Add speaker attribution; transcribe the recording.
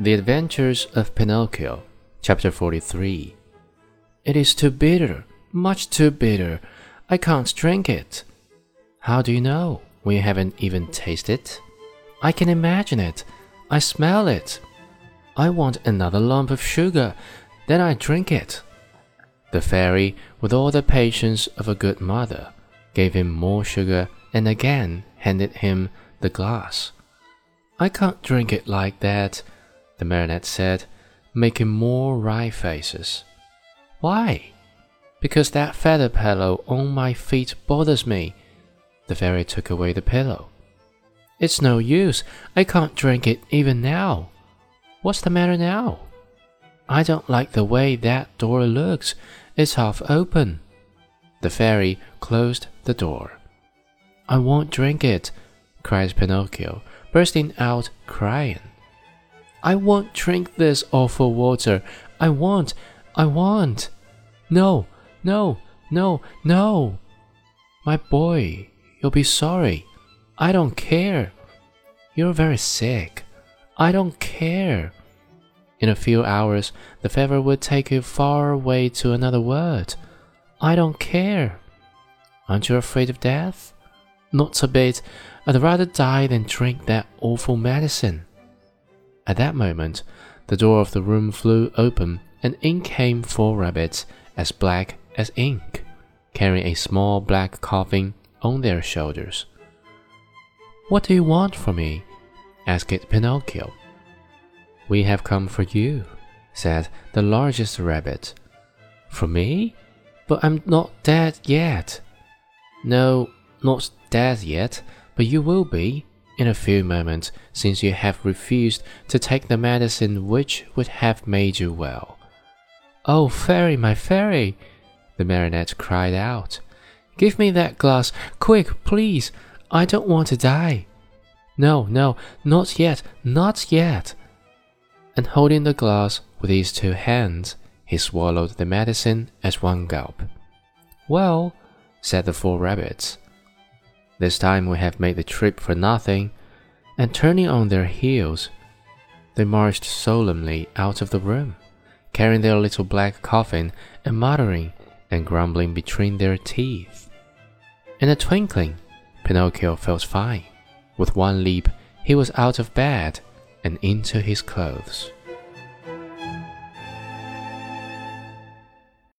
Speaker 1: The Adventures of Pinocchio, Chapter 43. It is too bitter, much too bitter. I can't drink it. How do you know We haven't even tasted it? I can imagine it. I smell it. I want another lump of sugar, then I drink it. The fairy, with all the patience of a good mother, gave him more sugar and again handed him the glass. I can't drink it like that the marionette said, making more wry faces. Why? Because that feather pillow on my feet bothers me. The fairy took away the pillow. It's no use. I can't drink it even now. What's the matter now? I don't like the way that door looks. It's half open. The fairy closed the door. I won't drink it, cried Pinocchio, bursting out crying. I won't drink this awful water. I won't. I won't. No, no, no, no. My boy, you'll be sorry. I don't care. You're very sick. I don't care. In a few hours, the fever would take you far away to another world. I don't care. Aren't you afraid of death? Not a bit. I'd rather die than drink that awful medicine. At that moment, the door of the room flew open, and in came four rabbits as black as ink, carrying a small black coffin on their shoulders. What do you want from me? asked Pinocchio. We have come for you, said the largest rabbit. For me? But I'm not dead yet. No, not dead yet, but you will be, in a few moments since you have refused to take the medicine which would have made you well. Oh, fairy, my fairy! the marionette cried out. Give me that glass, quick, please! I don't want to die. No, no, not yet, not yet. And holding the glass with his two hands, he swallowed the medicine at one gulp. Well, said the four rabbits, this time we have made the trip for nothing. And turning on their heels, they marched solemnly out of the room, carrying their little black coffin and muttering and grumbling between their teeth. In a twinkling, Pinocchio felt fine. With one leap, he was out of bed and into his clothes.